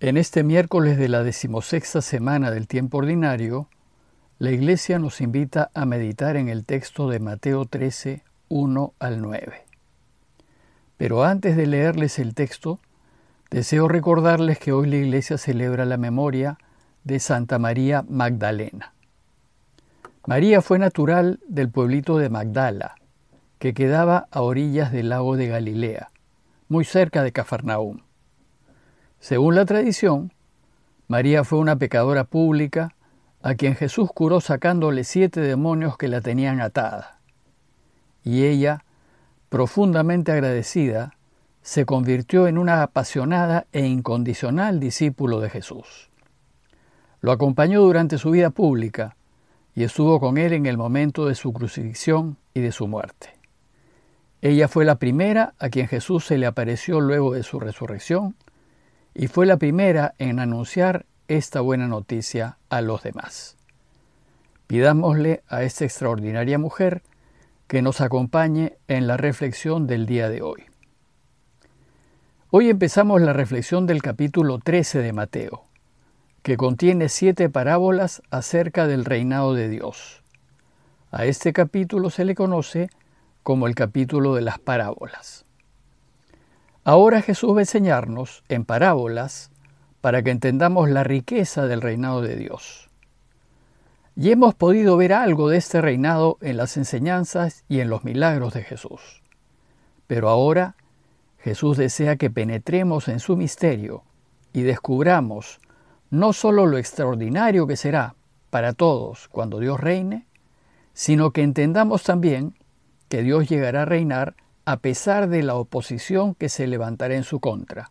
En este miércoles de la decimosexta semana del tiempo ordinario, la Iglesia nos invita a meditar en el texto de Mateo 13, 1 al 9. Pero antes de leerles el texto, deseo recordarles que hoy la Iglesia celebra la memoria de Santa María Magdalena. María fue natural del pueblito de Magdala, que quedaba a orillas del lago de Galilea, muy cerca de Cafarnaúm. Según la tradición, María fue una pecadora pública a quien Jesús curó sacándole siete demonios que la tenían atada. Y ella, profundamente agradecida, se convirtió en una apasionada e incondicional discípulo de Jesús. Lo acompañó durante su vida pública y estuvo con él en el momento de su crucifixión y de su muerte. Ella fue la primera a quien Jesús se le apareció luego de su resurrección y fue la primera en anunciar esta buena noticia a los demás. Pidámosle a esta extraordinaria mujer que nos acompañe en la reflexión del día de hoy. Hoy empezamos la reflexión del capítulo 13 de Mateo, que contiene siete parábolas acerca del reinado de Dios. A este capítulo se le conoce como el capítulo de las parábolas. Ahora Jesús va a enseñarnos en parábolas para que entendamos la riqueza del reinado de Dios. Y hemos podido ver algo de este reinado en las enseñanzas y en los milagros de Jesús. Pero ahora Jesús desea que penetremos en su misterio y descubramos no sólo lo extraordinario que será para todos cuando Dios reine, sino que entendamos también que Dios llegará a reinar a pesar de la oposición que se levantará en su contra,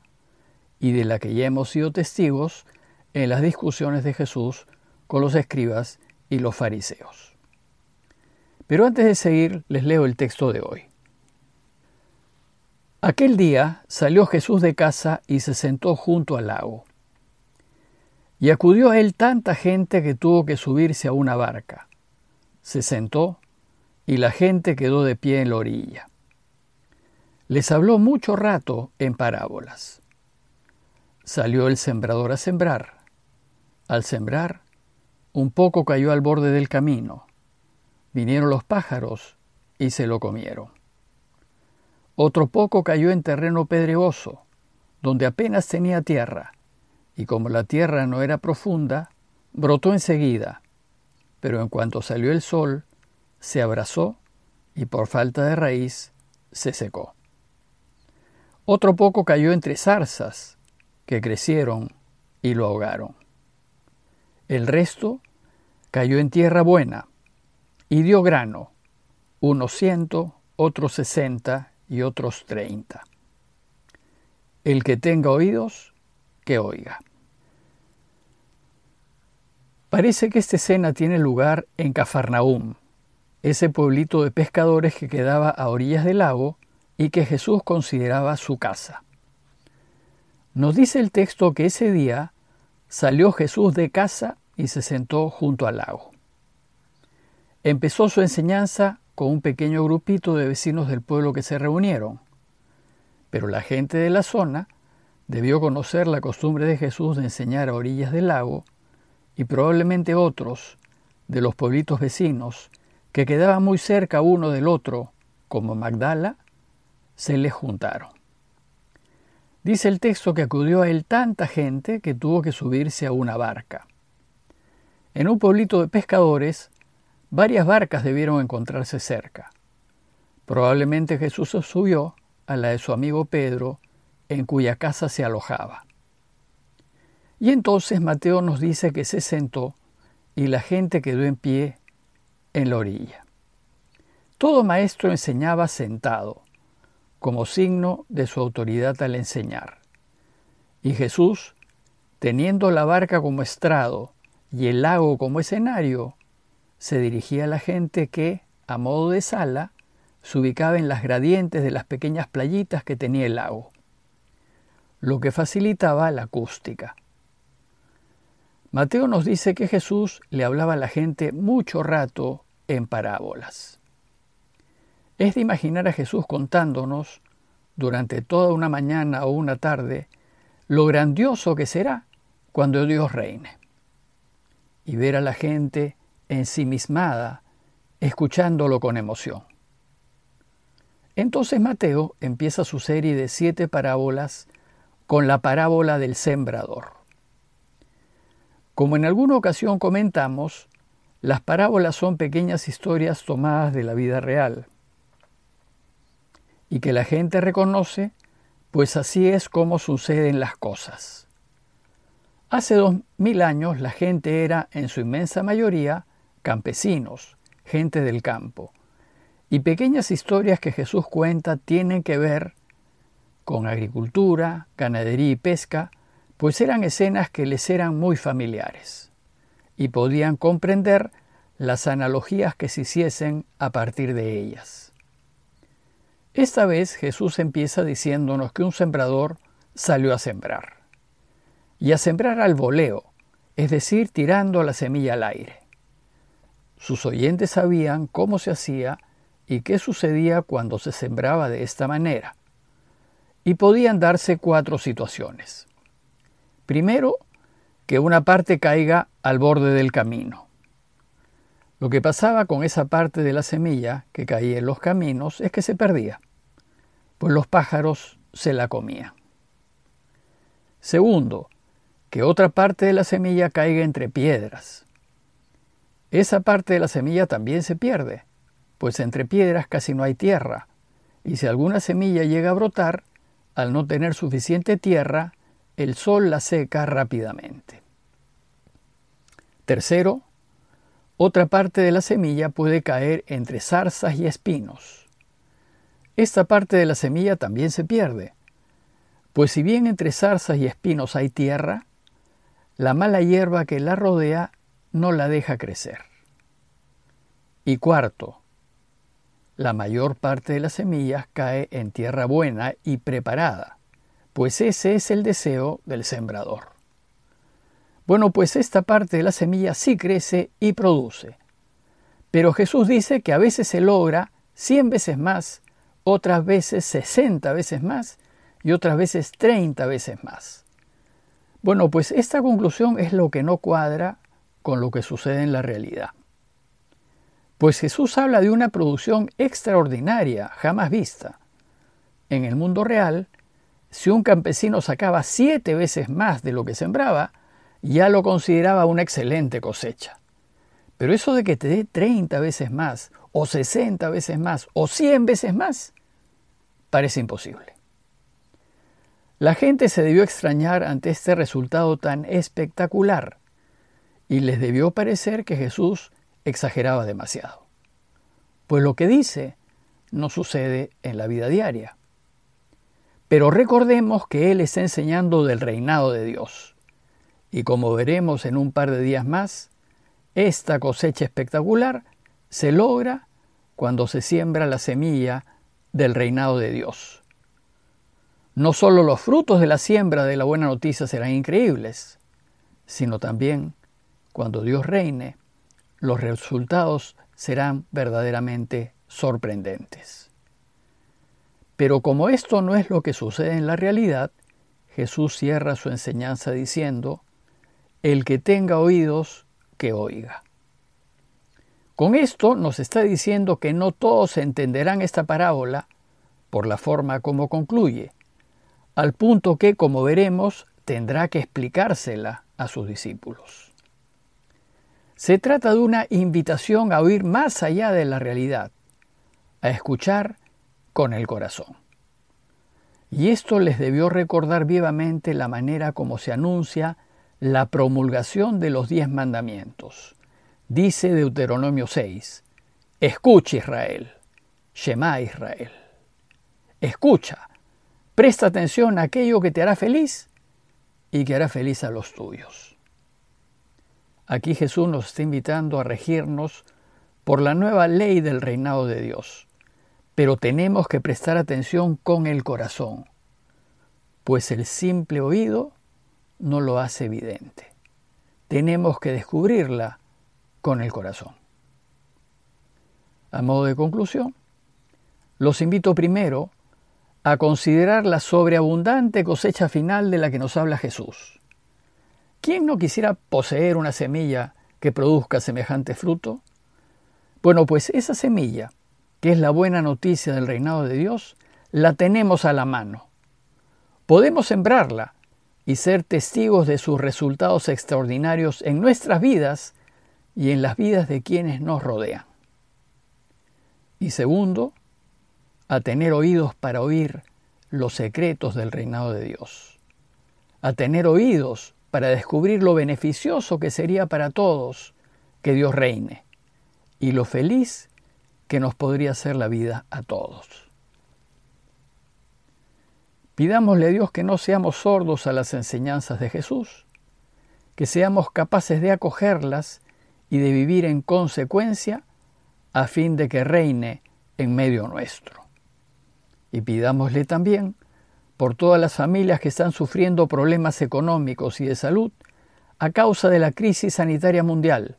y de la que ya hemos sido testigos en las discusiones de Jesús con los escribas y los fariseos. Pero antes de seguir, les leo el texto de hoy. Aquel día salió Jesús de casa y se sentó junto al lago. Y acudió a él tanta gente que tuvo que subirse a una barca. Se sentó y la gente quedó de pie en la orilla les habló mucho rato en parábolas. Salió el sembrador a sembrar. Al sembrar, un poco cayó al borde del camino. Vinieron los pájaros y se lo comieron. Otro poco cayó en terreno pedregoso, donde apenas tenía tierra, y como la tierra no era profunda, brotó enseguida, pero en cuanto salió el sol, se abrazó y por falta de raíz se secó. Otro poco cayó entre zarzas que crecieron y lo ahogaron. El resto cayó en tierra buena y dio grano, unos ciento, otros sesenta y otros treinta. El que tenga oídos, que oiga. Parece que esta escena tiene lugar en Cafarnaúm, ese pueblito de pescadores que quedaba a orillas del lago y que Jesús consideraba su casa. Nos dice el texto que ese día salió Jesús de casa y se sentó junto al lago. Empezó su enseñanza con un pequeño grupito de vecinos del pueblo que se reunieron, pero la gente de la zona debió conocer la costumbre de Jesús de enseñar a orillas del lago y probablemente otros de los pueblitos vecinos que quedaban muy cerca uno del otro, como Magdala se le juntaron. Dice el texto que acudió a él tanta gente que tuvo que subirse a una barca. En un pueblito de pescadores, varias barcas debieron encontrarse cerca. Probablemente Jesús subió a la de su amigo Pedro, en cuya casa se alojaba. Y entonces Mateo nos dice que se sentó y la gente quedó en pie en la orilla. Todo maestro enseñaba sentado, como signo de su autoridad al enseñar. Y Jesús, teniendo la barca como estrado y el lago como escenario, se dirigía a la gente que, a modo de sala, se ubicaba en las gradientes de las pequeñas playitas que tenía el lago, lo que facilitaba la acústica. Mateo nos dice que Jesús le hablaba a la gente mucho rato en parábolas. Es de imaginar a Jesús contándonos, durante toda una mañana o una tarde, lo grandioso que será cuando Dios reine. Y ver a la gente ensimismada, escuchándolo con emoción. Entonces Mateo empieza su serie de siete parábolas con la parábola del sembrador. Como en alguna ocasión comentamos, las parábolas son pequeñas historias tomadas de la vida real y que la gente reconoce, pues así es como suceden las cosas. Hace dos mil años la gente era, en su inmensa mayoría, campesinos, gente del campo, y pequeñas historias que Jesús cuenta tienen que ver con agricultura, ganadería y pesca, pues eran escenas que les eran muy familiares y podían comprender las analogías que se hiciesen a partir de ellas. Esta vez Jesús empieza diciéndonos que un sembrador salió a sembrar, y a sembrar al voleo, es decir, tirando la semilla al aire. Sus oyentes sabían cómo se hacía y qué sucedía cuando se sembraba de esta manera. Y podían darse cuatro situaciones. Primero, que una parte caiga al borde del camino. Lo que pasaba con esa parte de la semilla que caía en los caminos es que se perdía, pues los pájaros se la comían. Segundo, que otra parte de la semilla caiga entre piedras. Esa parte de la semilla también se pierde, pues entre piedras casi no hay tierra, y si alguna semilla llega a brotar, al no tener suficiente tierra, el sol la seca rápidamente. Tercero, otra parte de la semilla puede caer entre zarzas y espinos. Esta parte de la semilla también se pierde, pues si bien entre zarzas y espinos hay tierra, la mala hierba que la rodea no la deja crecer. Y cuarto, la mayor parte de las semillas cae en tierra buena y preparada, pues ese es el deseo del sembrador. Bueno, pues esta parte de la semilla sí crece y produce. Pero Jesús dice que a veces se logra 100 veces más, otras veces 60 veces más y otras veces 30 veces más. Bueno, pues esta conclusión es lo que no cuadra con lo que sucede en la realidad. Pues Jesús habla de una producción extraordinaria, jamás vista. En el mundo real, si un campesino sacaba siete veces más de lo que sembraba, ya lo consideraba una excelente cosecha. Pero eso de que te dé 30 veces más, o 60 veces más, o 100 veces más, parece imposible. La gente se debió extrañar ante este resultado tan espectacular y les debió parecer que Jesús exageraba demasiado. Pues lo que dice no sucede en la vida diaria. Pero recordemos que Él está enseñando del reinado de Dios. Y como veremos en un par de días más, esta cosecha espectacular se logra cuando se siembra la semilla del reinado de Dios. No solo los frutos de la siembra de la buena noticia serán increíbles, sino también cuando Dios reine los resultados serán verdaderamente sorprendentes. Pero como esto no es lo que sucede en la realidad, Jesús cierra su enseñanza diciendo, el que tenga oídos, que oiga. Con esto nos está diciendo que no todos entenderán esta parábola por la forma como concluye, al punto que, como veremos, tendrá que explicársela a sus discípulos. Se trata de una invitación a oír más allá de la realidad, a escuchar con el corazón. Y esto les debió recordar vivamente la manera como se anuncia la promulgación de los diez mandamientos. Dice Deuteronomio 6, Escucha Israel, Shema Israel. Escucha, presta atención a aquello que te hará feliz y que hará feliz a los tuyos. Aquí Jesús nos está invitando a regirnos por la nueva ley del reinado de Dios. Pero tenemos que prestar atención con el corazón, pues el simple oído no lo hace evidente. Tenemos que descubrirla con el corazón. A modo de conclusión, los invito primero a considerar la sobreabundante cosecha final de la que nos habla Jesús. ¿Quién no quisiera poseer una semilla que produzca semejante fruto? Bueno, pues esa semilla, que es la buena noticia del reinado de Dios, la tenemos a la mano. Podemos sembrarla y ser testigos de sus resultados extraordinarios en nuestras vidas y en las vidas de quienes nos rodean. Y segundo, a tener oídos para oír los secretos del reinado de Dios, a tener oídos para descubrir lo beneficioso que sería para todos que Dios reine y lo feliz que nos podría hacer la vida a todos. Pidámosle a Dios que no seamos sordos a las enseñanzas de Jesús, que seamos capaces de acogerlas y de vivir en consecuencia a fin de que reine en medio nuestro. Y pidámosle también por todas las familias que están sufriendo problemas económicos y de salud a causa de la crisis sanitaria mundial,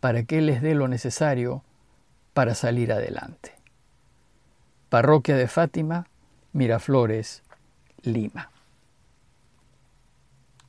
para que les dé lo necesario para salir adelante. Parroquia de Fátima, Miraflores, Lima.